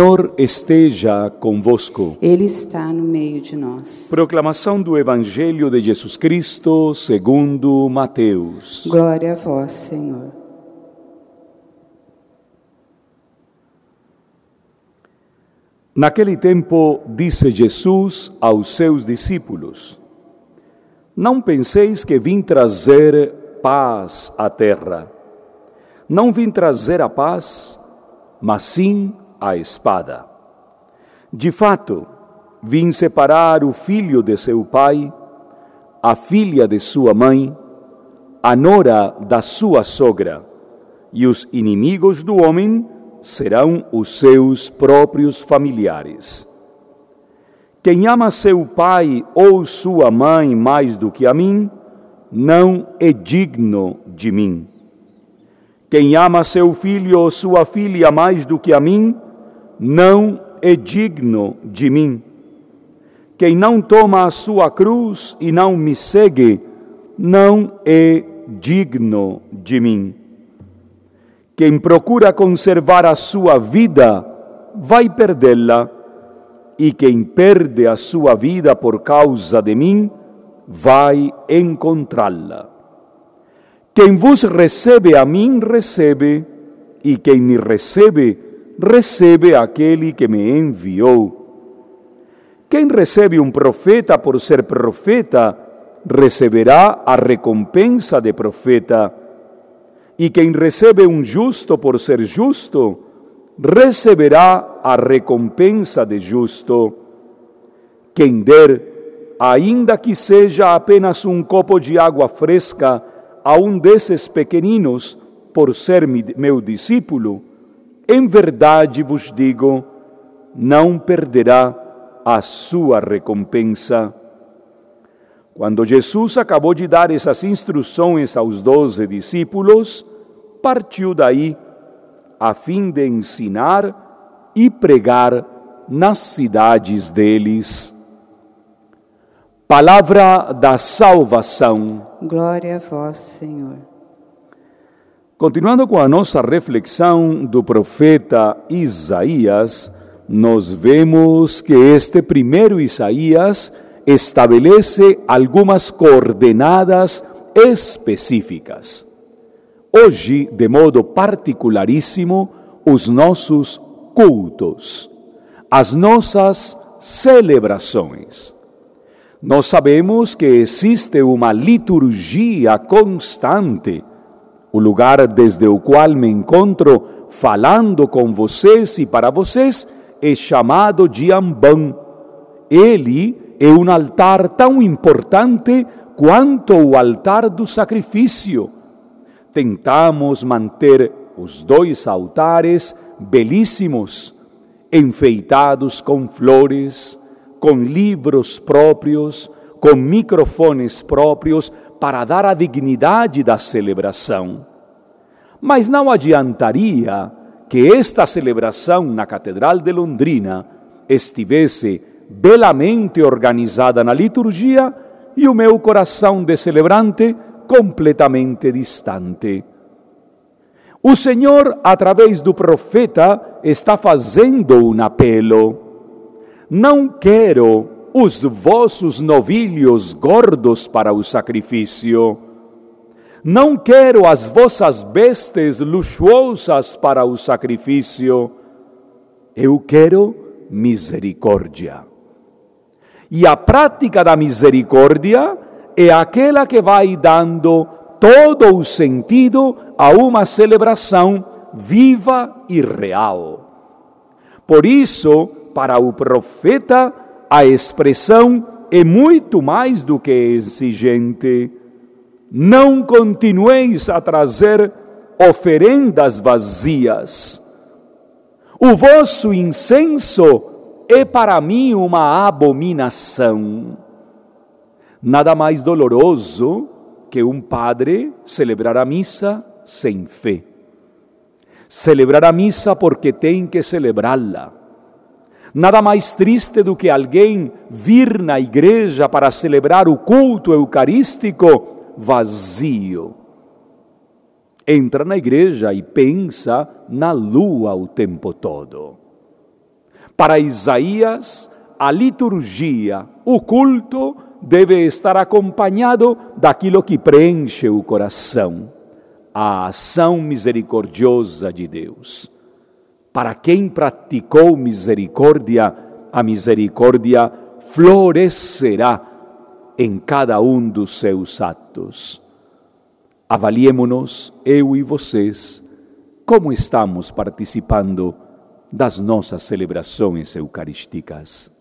Senhor esteja convosco. Ele está no meio de nós. Proclamação do Evangelho de Jesus Cristo segundo Mateus. Glória a vós, Senhor. Naquele tempo, disse Jesus aos seus discípulos: Não penseis que vim trazer paz à terra. Não vim trazer a paz, mas sim a espada. De fato, vim separar o filho de seu pai, a filha de sua mãe, a nora da sua sogra, e os inimigos do homem serão os seus próprios familiares. Quem ama seu pai ou sua mãe mais do que a mim, não é digno de mim. Quem ama seu filho ou sua filha mais do que a mim, não é digno de mim. Quem não toma a sua cruz e não me segue, não é digno de mim. Quem procura conservar a sua vida, vai perdê-la, e quem perde a sua vida por causa de mim, vai encontrá-la. Quem vos recebe a mim, recebe, e quem me recebe, recebe aquele que me enviou. Quem recebe um profeta por ser profeta, receberá a recompensa de profeta. E quem recebe um justo por ser justo, receberá a recompensa de justo. Quem der, ainda que seja apenas um copo de água fresca, a um desses pequeninos, por ser meu discípulo, em verdade vos digo, não perderá a sua recompensa. Quando Jesus acabou de dar essas instruções aos doze discípulos, partiu daí a fim de ensinar e pregar nas cidades deles. Palavra da salvação. Glória a vós, Senhor. Continuando com a nossa reflexão do profeta Isaías, nós vemos que este primeiro Isaías estabelece algumas coordenadas específicas. Hoje, de modo particularíssimo, os nossos cultos, as nossas celebrações. Nós sabemos que existe uma liturgia constante o lugar desde o qual me encontro falando com vocês e para vocês é chamado de Ambão. Ele é um altar tão importante quanto o altar do sacrifício. Tentamos manter os dois altares belíssimos, enfeitados com flores, com livros próprios, com microfones próprios, para dar a dignidade da celebração. Mas não adiantaria que esta celebração na Catedral de Londrina estivesse belamente organizada na liturgia e o meu coração de celebrante completamente distante. O Senhor, através do profeta, está fazendo um apelo. Não quero os vossos novilhos gordos para o sacrifício. Não quero as vossas bestes luxuosas para o sacrifício. Eu quero misericórdia. E a prática da misericórdia é aquela que vai dando todo o sentido a uma celebração viva e real. Por isso, para o profeta, a expressão é muito mais do que exigente. Não continueis a trazer oferendas vazias. O vosso incenso é para mim uma abominação. Nada mais doloroso que um padre celebrar a missa sem fé. Celebrar a missa porque tem que celebrá-la Nada mais triste do que alguém vir na igreja para celebrar o culto eucarístico vazio. Entra na igreja e pensa na lua o tempo todo. Para Isaías, a liturgia, o culto, deve estar acompanhado daquilo que preenche o coração, a ação misericordiosa de Deus. Para quem praticou misericórdia, a misericórdia florescerá em cada um dos seus atos. Avaliemos-nos, eu e vocês, como estamos participando das nossas celebrações eucarísticas.